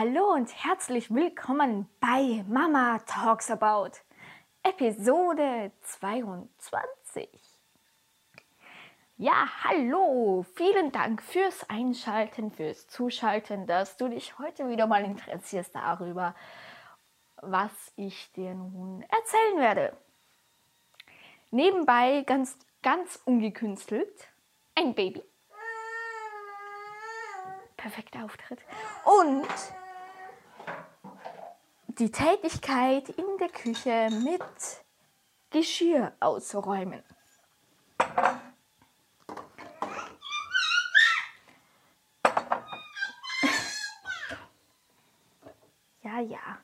Hallo und herzlich willkommen bei Mama Talks About Episode 22. Ja, hallo, vielen Dank fürs Einschalten, fürs Zuschalten, dass du dich heute wieder mal interessierst darüber, was ich dir nun erzählen werde. Nebenbei ganz, ganz ungekünstelt ein Baby perfekter Auftritt. Und die Tätigkeit in der Küche mit Geschirr auszuräumen. Ja, ja.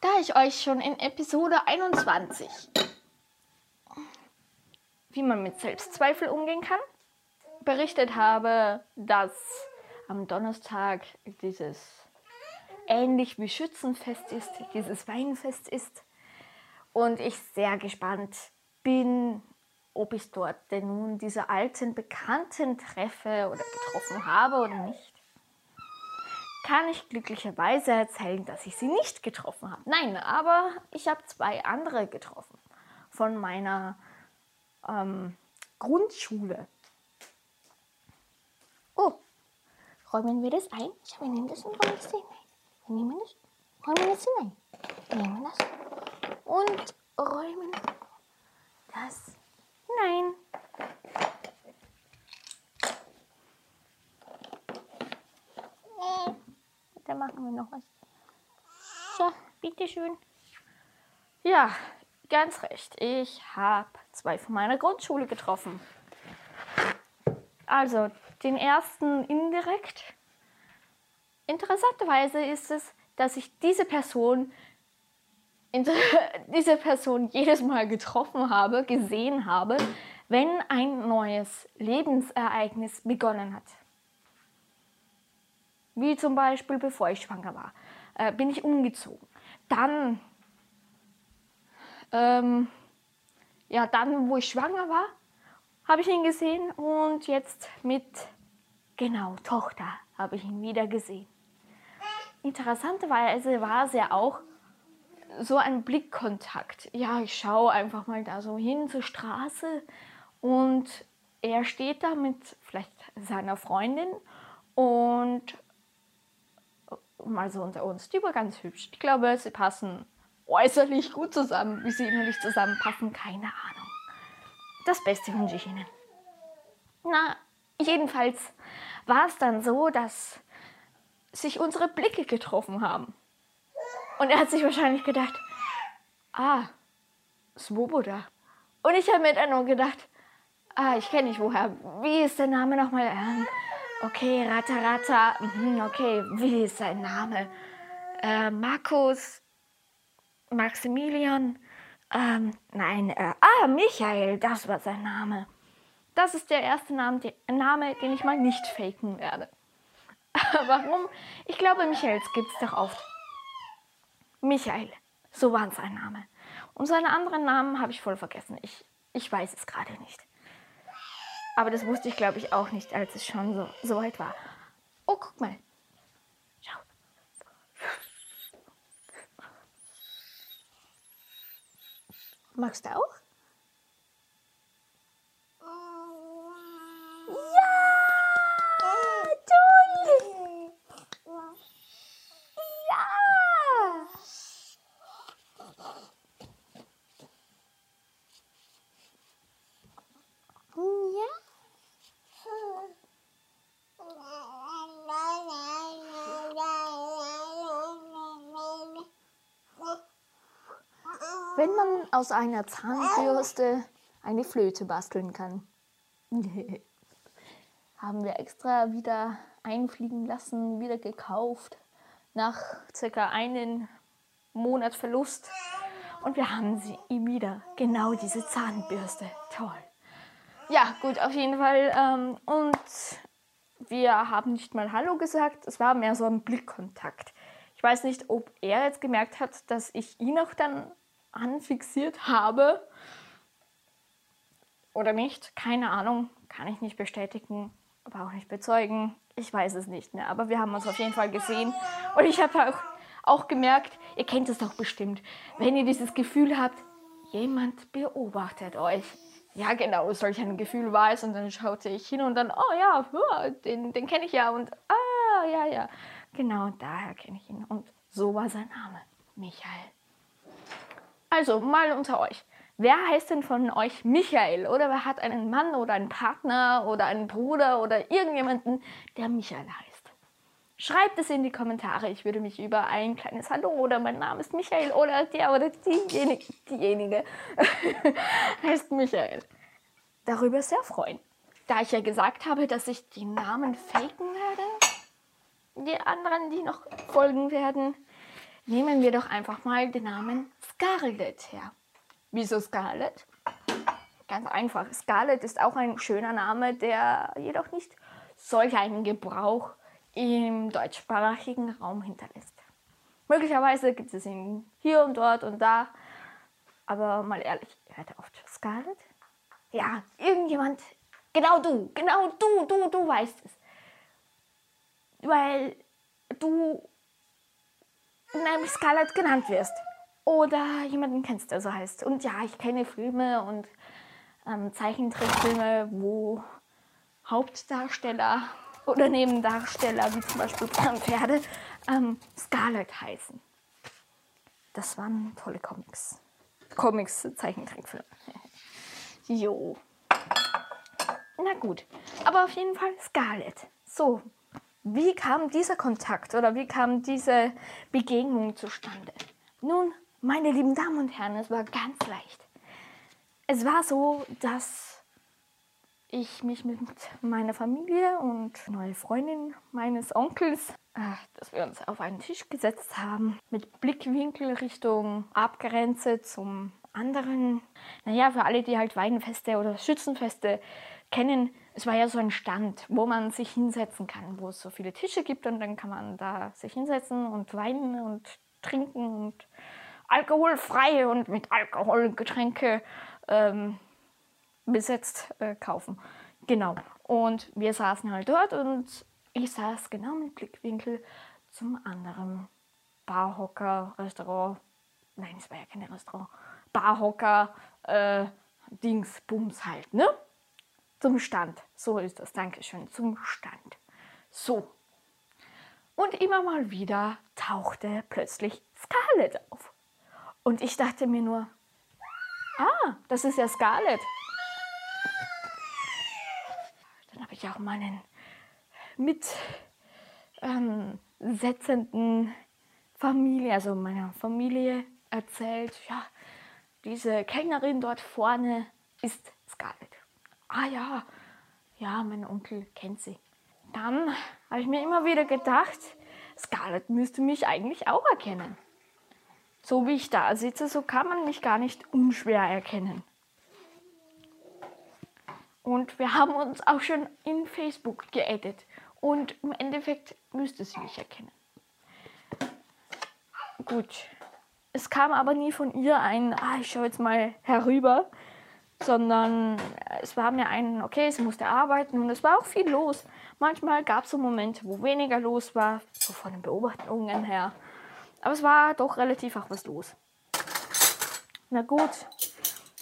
Da ich euch schon in Episode 21, wie man mit Selbstzweifel umgehen kann, berichtet habe, dass am Donnerstag dieses ähnlich wie Schützenfest ist, dieses Weinfest ist. Und ich sehr gespannt bin, ob ich dort denn nun diese alten Bekannten treffe oder getroffen habe oder nicht. Kann ich glücklicherweise erzählen, dass ich sie nicht getroffen habe. Nein, aber ich habe zwei andere getroffen von meiner ähm, Grundschule. Oh, räumen wir das ein? Ja, wir nehmen das und räumen das hinein. Wir nehmen das, räumen das hinein. Nehmen das und räumen das hinein. Da machen wir noch was. So, bitteschön. Ja, ganz recht. Ich habe zwei von meiner Grundschule getroffen. Also, den ersten indirekt. Interessanterweise ist es, dass ich diese Person, diese Person jedes Mal getroffen habe, gesehen habe, wenn ein neues Lebensereignis begonnen hat. Wie zum Beispiel, bevor ich schwanger war, äh, bin ich umgezogen. Dann, ähm, ja, dann, wo ich schwanger war, habe ich ihn gesehen und jetzt mit, genau, Tochter habe ich ihn wieder gesehen. Interessanterweise war es ja auch so ein Blickkontakt. Ja, ich schaue einfach mal da so hin zur Straße und er steht da mit vielleicht seiner Freundin und mal so unter uns, die war ganz hübsch. Ich glaube, sie passen äußerlich gut zusammen. Wie sie innerlich zusammenpassen, keine Ahnung. Das Beste wünsche ich Ihnen. Na, jedenfalls war es dann so, dass sich unsere Blicke getroffen haben. Und er hat sich wahrscheinlich gedacht, ah, Svoboda. Und ich habe mir dann nur gedacht, ah, ich kenne nicht woher. Wie ist der Name nochmal? Ähm, okay, Rata Rata. Mhm, okay, wie ist sein Name? Äh, Markus, Maximilian. Ähm, nein, äh, ah, Michael, das war sein Name. Das ist der erste Name, die, Name den ich mal nicht faken werde. Warum? Ich glaube, Michaels gibt es doch oft. Michael, so war sein Name. Und seine anderen Namen habe ich voll vergessen. Ich, ich weiß es gerade nicht. Aber das wusste ich, glaube ich, auch nicht, als es schon so, so weit war. Oh, guck mal. Magst du auch? Ja! Toll! Ja! Wenn man aus einer Zahnbürste eine Flöte basteln kann. Haben wir extra wieder einfliegen lassen, wieder gekauft, nach circa einem Monat Verlust. Und wir haben sie ihm wieder, genau diese Zahnbürste. Toll. Ja, gut, auf jeden Fall. Ähm, und wir haben nicht mal Hallo gesagt, es war mehr so ein Blickkontakt. Ich weiß nicht, ob er jetzt gemerkt hat, dass ich ihn auch dann anfixiert habe oder nicht. Keine Ahnung, kann ich nicht bestätigen. aber auch nicht bezeugen. Ich weiß es nicht mehr, aber wir haben uns auf jeden Fall gesehen. Und ich habe auch, auch gemerkt, ihr kennt es doch bestimmt, wenn ihr dieses Gefühl habt, jemand beobachtet euch. Ja, genau, solch ein Gefühl war es. Und dann schaute ich hin und dann, oh ja, den, den kenne ich ja. Und ah, ja, ja. Genau, daher kenne ich ihn. Und so war sein Name, Michael. Also, mal unter euch. Wer heißt denn von euch Michael? Oder wer hat einen Mann oder einen Partner oder einen Bruder oder irgendjemanden, der Michael heißt? Schreibt es in die Kommentare. Ich würde mich über ein kleines Hallo oder mein Name ist Michael oder der oder diejenige, diejenige heißt Michael. Darüber sehr freuen. Da ich ja gesagt habe, dass ich die Namen faken werde, die anderen, die noch folgen werden, nehmen wir doch einfach mal den Namen Scarlett her. Wieso Scarlett? Ganz einfach. Scarlett ist auch ein schöner Name, der jedoch nicht solch einen Gebrauch im deutschsprachigen Raum hinterlässt. Möglicherweise gibt es ihn hier und dort und da, aber mal ehrlich, hört oft Scarlett? Ja, irgendjemand, genau du, genau du, du, du weißt es. Weil du nämlich Scarlett genannt wirst oder jemanden kennst, der so heißt. Und ja, ich kenne Filme und ähm, Zeichentrickfilme, wo Hauptdarsteller oder Nebendarsteller, wie zum Beispiel Pferde, ähm, Scarlett heißen. Das waren tolle Comics. Comics, Zeichentrickfilme. jo. Na gut. Aber auf jeden Fall Scarlett. So. Wie kam dieser Kontakt oder wie kam diese Begegnung zustande? Nun, meine lieben Damen und Herren, es war ganz leicht. Es war so, dass ich mich mit meiner Familie und neue Freundin meines Onkels, dass wir uns auf einen Tisch gesetzt haben, mit Blickwinkel Richtung Abgrenze zum anderen. Naja, für alle, die halt Weinfeste oder Schützenfeste kennen, es war ja so ein Stand, wo man sich hinsetzen kann, wo es so viele Tische gibt und dann kann man da sich hinsetzen und weinen und trinken und alkoholfreie und mit Alkohol Getränke ähm, besetzt äh, kaufen. Genau. Und wir saßen halt dort und ich saß genau mit Blickwinkel zum anderen Barhocker, Restaurant. Nein, es war ja kein Restaurant. Barhocker, äh, Dings, Bums halt, ne? Zum Stand. So ist das. Dankeschön. Zum Stand. So. Und immer mal wieder tauchte plötzlich Scarlett auf. Und ich dachte mir nur, ah, das ist ja Scarlett. Dann habe ich auch meinen mitsetzenden ähm, Familie, also meiner Familie erzählt, ja, diese Kellnerin dort vorne ist Scarlett. Ah ja, ja, mein Onkel kennt sie. Dann habe ich mir immer wieder gedacht, Scarlett müsste mich eigentlich auch erkennen. So wie ich da sitze, so kann man mich gar nicht unschwer erkennen. Und wir haben uns auch schon in Facebook geaddet. Und im Endeffekt müsste sie mich erkennen. Gut. Es kam aber nie von ihr ein, ah, ich schaue jetzt mal herüber, sondern es war mir ein, okay, sie musste arbeiten und es war auch viel los. Manchmal gab es so Momente, wo weniger los war, so von den Beobachtungen her. Aber es war doch relativ auch was los. Na gut,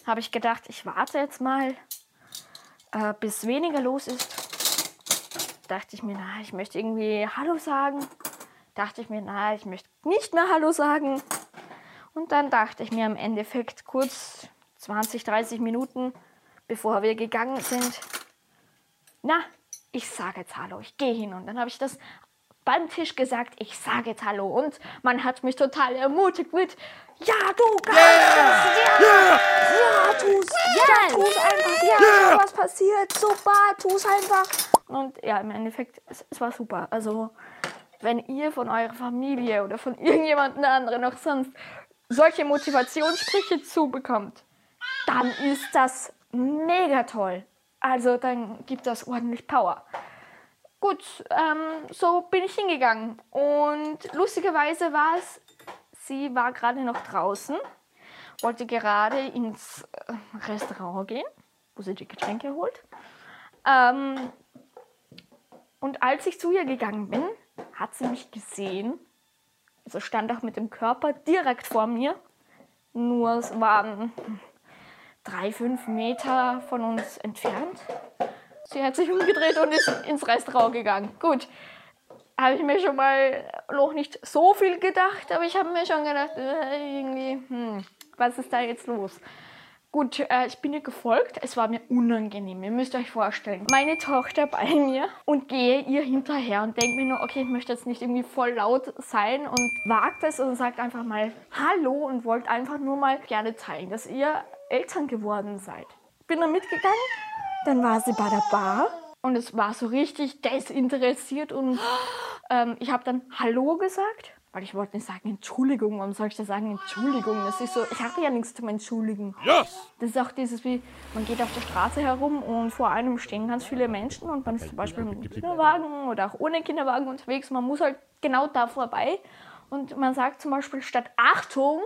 habe ich gedacht, ich warte jetzt mal, äh, bis weniger los ist. Dachte ich mir, na, ich möchte irgendwie Hallo sagen. Dachte ich mir, na, ich möchte nicht mehr Hallo sagen. Und dann dachte ich mir im Endeffekt kurz 20, 30 Minuten, bevor wir gegangen sind, na, ich sage jetzt Hallo, ich gehe hin. Und dann habe ich das beim Tisch gesagt, ich sage jetzt Hallo. Und man hat mich total ermutigt mit, ja, du kannst yeah. ja, yeah. ja, tu's, yeah. ja, tu's einfach, ja, yeah. was passiert, super, tu's einfach. Und ja, im Endeffekt, es, es war super. Also, wenn ihr von eurer Familie oder von irgendjemand anderen noch sonst solche Motivationssprüche zubekommt, dann ist das mega toll. Also dann gibt das ordentlich Power. Gut, ähm, so bin ich hingegangen. Und lustigerweise war es, sie war gerade noch draußen, wollte gerade ins äh, Restaurant gehen, wo sie die Getränke holt. Ähm, Und als ich zu ihr gegangen bin, hat sie mich gesehen. Also stand auch mit dem Körper direkt vor mir. Nur es waren drei, fünf Meter von uns entfernt. Sie hat sich umgedreht und ist ins Restaurant gegangen. Gut, habe ich mir schon mal noch nicht so viel gedacht, aber ich habe mir schon gedacht, äh, irgendwie, hm, was ist da jetzt los? Gut, äh, ich bin ihr gefolgt. Es war mir unangenehm. Ihr müsst euch vorstellen, meine Tochter bei mir und gehe ihr hinterher und denke mir nur, okay, ich möchte jetzt nicht irgendwie voll laut sein und wagt es und sagt einfach mal Hallo und wollt einfach nur mal gerne zeigen, dass ihr Eltern geworden seid. Bin dann mitgegangen, dann war sie bei der Bar und es war so richtig desinteressiert und ähm, ich habe dann Hallo gesagt weil ich wollte nicht sagen Entschuldigung, warum soll ich da sagen Entschuldigung? Das ist so, ich habe ja nichts zum Entschuldigen. Yes! Das ist auch dieses wie, man geht auf der Straße herum und vor einem stehen ganz viele Menschen und man ist zum Beispiel mit einem Kinderwagen oder auch ohne Kinderwagen unterwegs. Man muss halt genau da vorbei und man sagt zum Beispiel statt Achtung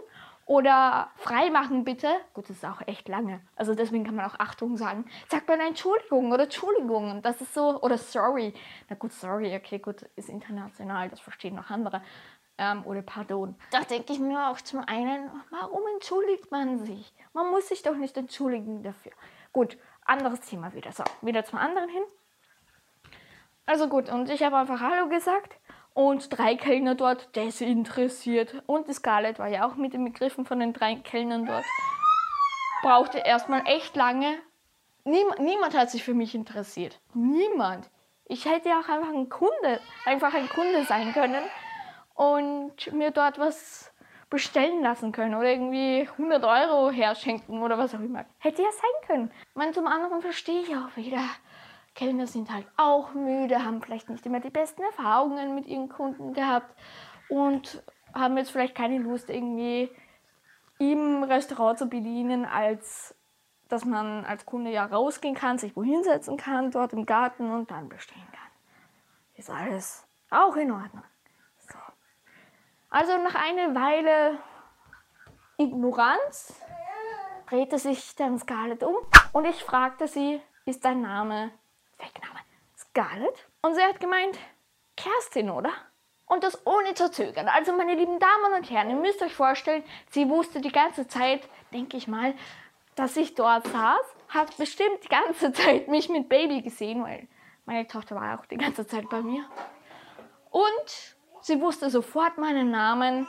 oder freimachen bitte. Gut, das ist auch echt lange. Also deswegen kann man auch Achtung sagen. Sagt man Entschuldigung oder Entschuldigung. Das ist so, oder sorry. Na gut, sorry, okay, gut, ist international, das verstehen noch andere ähm, oder Pardon. Da denke ich mir auch zum einen, warum entschuldigt man sich? Man muss sich doch nicht entschuldigen dafür. Gut, anderes Thema wieder. So, wieder zum anderen hin. Also gut, und ich habe einfach Hallo gesagt und drei Kellner dort desinteressiert. Und die Scarlett war ja auch mit den Begriffen von den drei Kellnern dort. Brauchte erstmal echt lange. Niem niemand hat sich für mich interessiert. Niemand. Ich hätte ja auch einfach ein Kunde, einfach ein Kunde sein können und mir dort was bestellen lassen können oder irgendwie 100 Euro herschenken oder was auch immer. Hätte ja sein können. Man zum anderen verstehe ich auch wieder. Kellner sind halt auch müde, haben vielleicht nicht immer die besten Erfahrungen mit ihren Kunden gehabt und haben jetzt vielleicht keine Lust irgendwie im Restaurant zu bedienen, als dass man als Kunde ja rausgehen kann, sich wohin setzen kann, dort im Garten und dann bestellen kann. Ist alles auch in Ordnung. Also nach einer Weile Ignoranz drehte sich dann Scarlett um und ich fragte sie, ist dein Name, Wegname, Scarlett? Und sie hat gemeint, Kerstin, oder? Und das ohne zu zögern. Also meine lieben Damen und Herren, ihr müsst euch vorstellen, sie wusste die ganze Zeit, denke ich mal, dass ich dort saß, hat bestimmt die ganze Zeit mich mit Baby gesehen, weil meine Tochter war auch die ganze Zeit bei mir. Und Sie wusste sofort meinen Namen,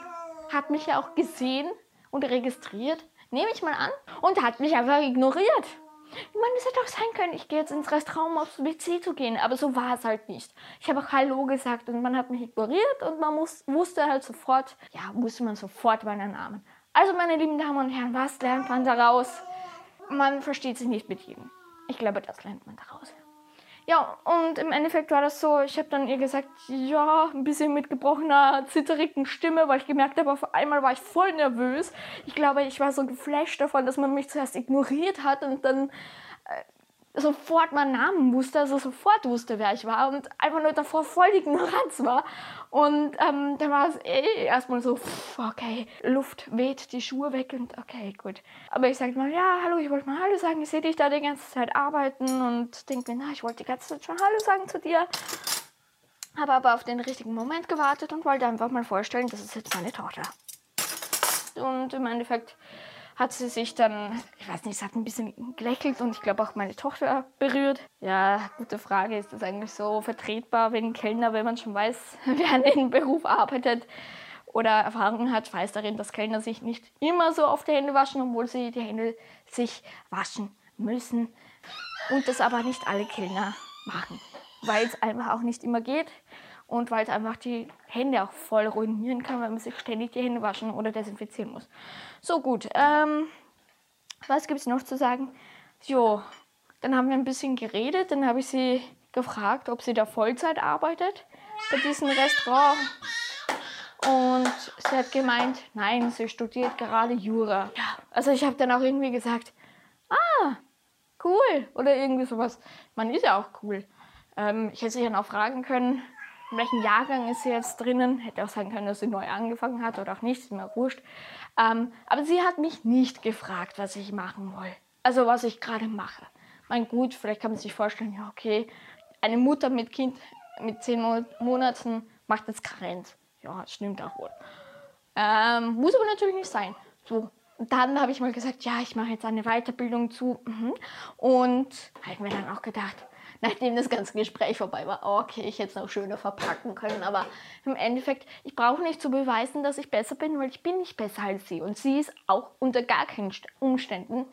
hat mich ja auch gesehen und registriert, nehme ich mal an, und hat mich einfach ignoriert. Ich meine, es hätte auch sein können, ich gehe jetzt ins Restaurant, um aufs WC zu gehen, aber so war es halt nicht. Ich habe auch Hallo gesagt und man hat mich ignoriert und man muss, wusste halt sofort, ja, wusste man sofort meinen Namen. Also, meine lieben Damen und Herren, was lernt man daraus? Man versteht sich nicht mit jedem. Ich glaube, das lernt man daraus. Ja, und im Endeffekt war das so, ich habe dann ihr gesagt, ja, ein bisschen mit gebrochener, zitterigen Stimme, weil ich gemerkt habe, auf einmal war ich voll nervös. Ich glaube, ich war so geflasht davon, dass man mich zuerst ignoriert hat und dann äh, sofort meinen Namen wusste, also sofort wusste, wer ich war und einfach nur davor voll die Ignoranz war. Und ähm, dann war es eh erstmal so, pff, okay, Luft weht, die Schuhe weg und okay, gut. Aber ich sagte mal, ja, hallo, ich wollte mal Hallo sagen, ich sehe dich da die ganze Zeit arbeiten und denke mir, na, ich wollte die ganze Zeit schon Hallo sagen zu dir. Habe aber auf den richtigen Moment gewartet und wollte einfach mal vorstellen, das ist jetzt meine Tochter. Und im Endeffekt hat sie sich dann, ich weiß nicht, sie hat ein bisschen gelächelt und ich glaube auch meine Tochter berührt. Ja, gute Frage, ist das eigentlich so vertretbar, wenn ein Kellner, wenn man schon weiß, wer an dem Beruf arbeitet oder Erfahrung hat, weiß darin, dass Kellner sich nicht immer so oft die Hände waschen, obwohl sie die Hände sich waschen müssen und das aber nicht alle Kellner machen, weil es einfach auch nicht immer geht und weil es einfach die Hände auch voll ruinieren kann, weil man sich ständig die Hände waschen oder desinfizieren muss. So gut, ähm, was gibt es noch zu sagen? Jo, dann haben wir ein bisschen geredet, dann habe ich sie gefragt, ob sie da Vollzeit arbeitet bei diesem Restaurant. Und sie hat gemeint, nein, sie studiert gerade Jura. Ja, also ich habe dann auch irgendwie gesagt, ah, cool. Oder irgendwie sowas. Man ist ja auch cool. Ähm, ich hätte sie dann auch fragen können, in welchem Jahrgang ist sie jetzt drinnen. Hätte auch sagen können, dass sie neu angefangen hat oder auch nicht, ist mir wurscht. Ähm, aber sie hat mich nicht gefragt, was ich machen will. Also was ich gerade mache. Mein gut, vielleicht kann man sich vorstellen, ja okay, eine Mutter mit Kind mit zehn Mo Monaten macht es Karenz. Ja, stimmt auch wohl. Ähm, muss aber natürlich nicht sein. So, dann habe ich mal gesagt, ja, ich mache jetzt eine Weiterbildung zu. Mhm. Und habe mir dann auch gedacht, nachdem das ganze Gespräch vorbei war, okay, ich hätte es noch schöner verpacken können. Aber im Endeffekt, ich brauche nicht zu beweisen, dass ich besser bin, weil ich bin nicht besser als sie. Und sie ist auch unter gar keinen Umständen,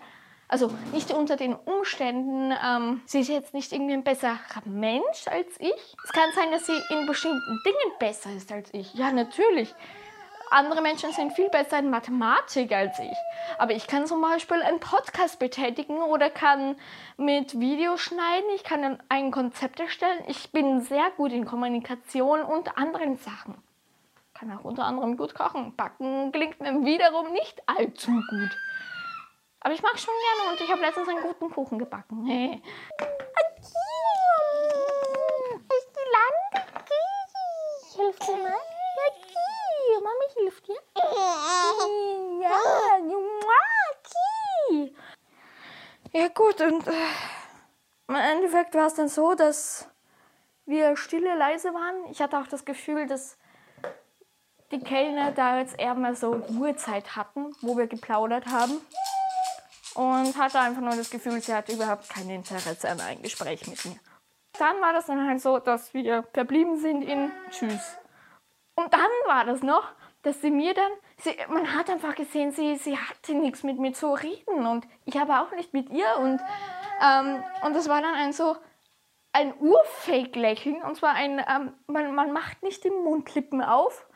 also nicht unter den Umständen, ähm, sie ist jetzt nicht irgendwie ein besserer Mensch als ich. Es kann sein, dass sie in bestimmten Dingen besser ist als ich. Ja, natürlich andere Menschen sind viel besser in Mathematik als ich. Aber ich kann zum Beispiel einen Podcast betätigen oder kann mit Videos schneiden, ich kann ein Konzept erstellen. Ich bin sehr gut in Kommunikation und anderen Sachen. Kann auch unter anderem gut kochen. Backen klingt mir wiederum nicht allzu gut. Aber ich mag schon gerne und ich habe letztens einen guten Kuchen gebacken. Hey. Ist die Land? Hilft dir mal? Mami hilft dir. Ja, ja gut, und äh, im Endeffekt war es dann so, dass wir stille, leise waren. Ich hatte auch das Gefühl, dass die Kellner da jetzt eher mal so Ruhezeit hatten, wo wir geplaudert haben. Und hatte einfach nur das Gefühl, sie hatte überhaupt kein Interesse an einem Gespräch mit mir. Dann war das dann halt so, dass wir verblieben sind in Tschüss. Und dann war das noch, dass sie mir dann, sie, man hat einfach gesehen, sie, sie hatte nichts mit mir zu reden und ich habe auch nicht mit ihr und, ähm, und das war dann ein so ein Urfake-Lächeln und zwar ein, ähm, man, man macht nicht die Mundlippen auf,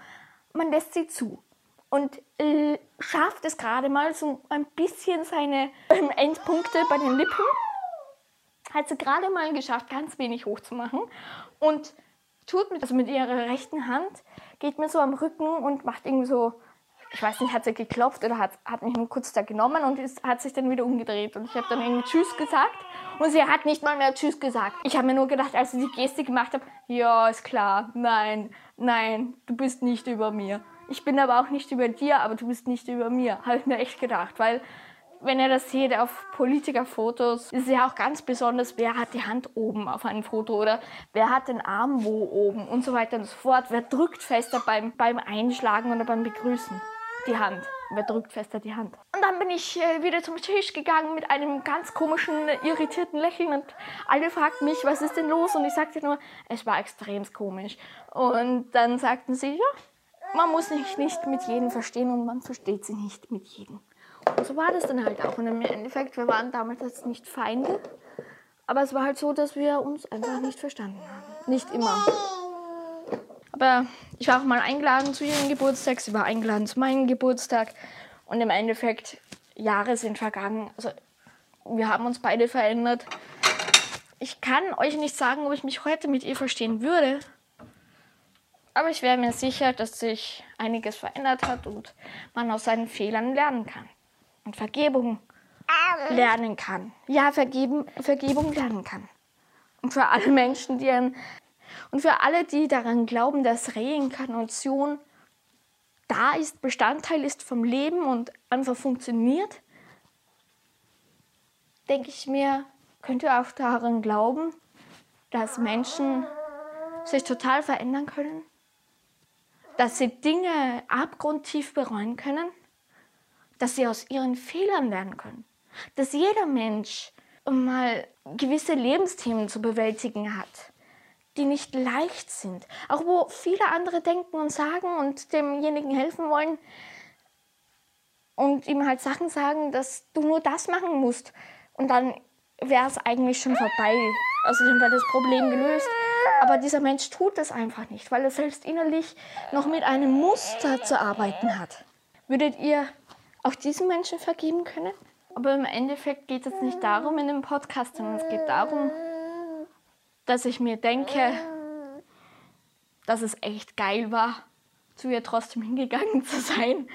man lässt sie zu und äh, schafft es gerade mal so ein bisschen seine ähm, Endpunkte bei den Lippen. Hat sie gerade mal geschafft, ganz wenig hochzumachen und tut mit, also mit ihrer rechten Hand geht mir so am Rücken und macht irgendwie so, ich weiß nicht, hat sie geklopft oder hat, hat mich nur kurz da genommen und ist, hat sich dann wieder umgedreht. Und ich habe dann irgendwie Tschüss gesagt und sie hat nicht mal mehr Tschüss gesagt. Ich habe mir nur gedacht, als sie die Geste gemacht hat, ja, ist klar, nein, nein, du bist nicht über mir. Ich bin aber auch nicht über dir, aber du bist nicht über mir. Habe ich mir echt gedacht, weil wenn ihr das seht auf Politikerfotos, ist es ja auch ganz besonders, wer hat die Hand oben auf einem Foto oder wer hat den Arm wo oben und so weiter und so fort. Wer drückt fester beim, beim Einschlagen oder beim Begrüßen? Die Hand. Wer drückt fester die Hand? Und dann bin ich äh, wieder zum Tisch gegangen mit einem ganz komischen, irritierten Lächeln und alle fragten mich, was ist denn los? Und ich sagte nur, es war extrem komisch. Und dann sagten sie, ja, man muss sich nicht mit jedem verstehen und man versteht sie nicht mit jedem. So war das dann halt auch. Und im Endeffekt, wir waren damals jetzt nicht Feinde, aber es war halt so, dass wir uns einfach nicht verstanden haben. Nicht immer. Aber ich war auch mal eingeladen zu ihrem Geburtstag, sie war eingeladen zu meinem Geburtstag. Und im Endeffekt, Jahre sind vergangen. Also, wir haben uns beide verändert. Ich kann euch nicht sagen, ob ich mich heute mit ihr verstehen würde. Aber ich wäre mir sicher, dass sich einiges verändert hat und man aus seinen Fehlern lernen kann und Vergebung lernen kann. Ja, Vergeben, Vergebung lernen kann. Und für alle Menschen, die an, und für alle, die daran glauben, dass Reinkarnation da ist, Bestandteil ist vom Leben und einfach funktioniert, denke ich mir, könnt ihr auch daran glauben, dass Menschen sich total verändern können, dass sie Dinge abgrundtief bereuen können dass sie aus ihren Fehlern lernen können. Dass jeder Mensch mal gewisse Lebensthemen zu bewältigen hat, die nicht leicht sind. Auch wo viele andere denken und sagen und demjenigen helfen wollen und ihm halt Sachen sagen, dass du nur das machen musst. Und dann wäre es eigentlich schon vorbei. Dann wäre das Problem gelöst. Aber dieser Mensch tut das einfach nicht, weil er selbst innerlich noch mit einem Muster zu arbeiten hat. Würdet ihr auch diesen Menschen vergeben können. Aber im Endeffekt geht es nicht darum in dem Podcast, sondern es geht darum, dass ich mir denke, dass es echt geil war, zu ihr trotzdem hingegangen zu sein,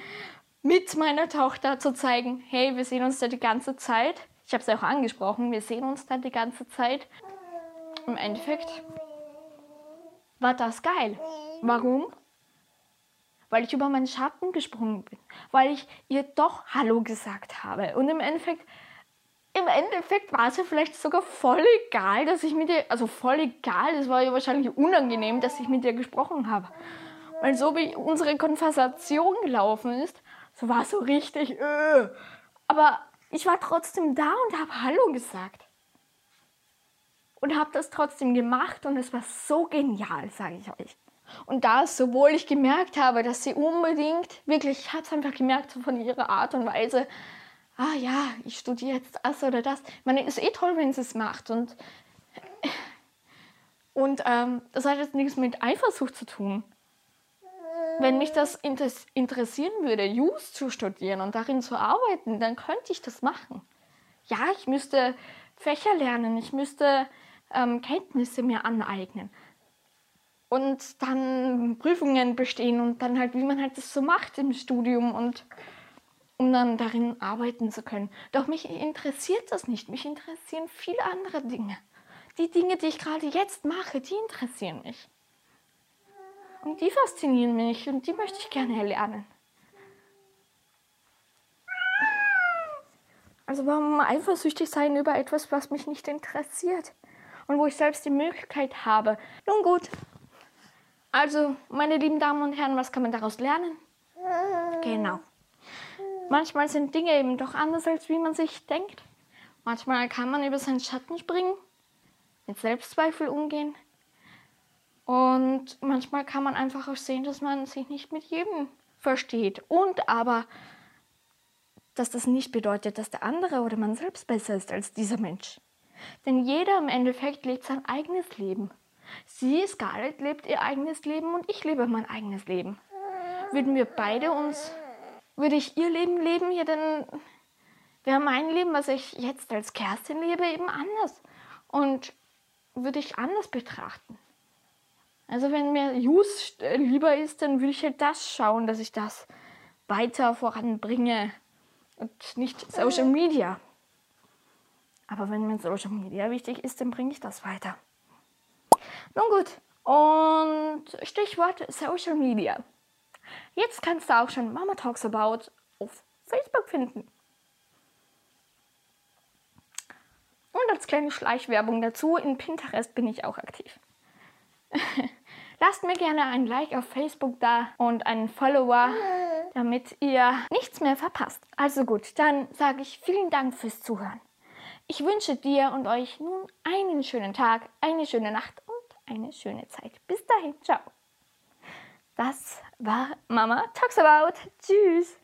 mit meiner Tochter zu zeigen, hey, wir sehen uns da die ganze Zeit. Ich habe es auch angesprochen, wir sehen uns da die ganze Zeit. Im Endeffekt war das geil. Warum? Weil ich über meinen Schatten gesprungen bin, weil ich ihr doch Hallo gesagt habe. Und im Endeffekt im Endeffekt war es ja vielleicht sogar voll egal, dass ich mit dir, also voll egal, es war ja wahrscheinlich unangenehm, dass ich mit dir gesprochen habe. Weil so wie unsere Konversation gelaufen ist, so war es so richtig, äh. aber ich war trotzdem da und habe Hallo gesagt. Und habe das trotzdem gemacht und es war so genial, sage ich euch. Und das, sowohl ich gemerkt habe, dass sie unbedingt, wirklich, ich habe es einfach gemerkt, von ihrer Art und Weise, ah ja, ich studiere jetzt das oder das. Ich meine, es ist eh toll, wenn sie es macht. Und, und ähm, das hat jetzt nichts mit Eifersucht zu tun. Wenn mich das interessieren würde, Jus zu studieren und darin zu arbeiten, dann könnte ich das machen. Ja, ich müsste Fächer lernen, ich müsste ähm, Kenntnisse mir aneignen und dann Prüfungen bestehen und dann halt, wie man halt das so macht im Studium und um dann darin arbeiten zu können. Doch mich interessiert das nicht. Mich interessieren viele andere Dinge. Die Dinge, die ich gerade jetzt mache, die interessieren mich. Und die faszinieren mich und die möchte ich gerne erlernen. Also warum eifersüchtig sein über etwas, was mich nicht interessiert und wo ich selbst die Möglichkeit habe? Nun gut. Also, meine lieben Damen und Herren, was kann man daraus lernen? Genau. Manchmal sind Dinge eben doch anders, als wie man sich denkt. Manchmal kann man über seinen Schatten springen, mit Selbstzweifel umgehen. Und manchmal kann man einfach auch sehen, dass man sich nicht mit jedem versteht. Und aber, dass das nicht bedeutet, dass der andere oder man selbst besser ist als dieser Mensch. Denn jeder im Endeffekt lebt sein eigenes Leben. Sie, Scarlett, lebt ihr eigenes Leben und ich lebe mein eigenes Leben. Würden wir beide uns würde ich ihr Leben leben, ja, dann wäre mein Leben, was ich jetzt als Kerstin lebe, eben anders. Und würde ich anders betrachten. Also wenn mir Jus lieber ist, dann würde ich halt das schauen, dass ich das weiter voranbringe und nicht Social Media. Aber wenn mir Social Media wichtig ist, dann bringe ich das weiter. Nun gut, und Stichwort Social Media. Jetzt kannst du auch schon Mama Talks About auf Facebook finden. Und als kleine Schleichwerbung dazu, in Pinterest bin ich auch aktiv. Lasst mir gerne ein Like auf Facebook da und einen Follower, damit ihr nichts mehr verpasst. Also gut, dann sage ich vielen Dank fürs Zuhören. Ich wünsche dir und euch nun einen schönen Tag, eine schöne Nacht eine schöne Zeit. Bis dahin, ciao. Das war Mama Talks About. Tschüss.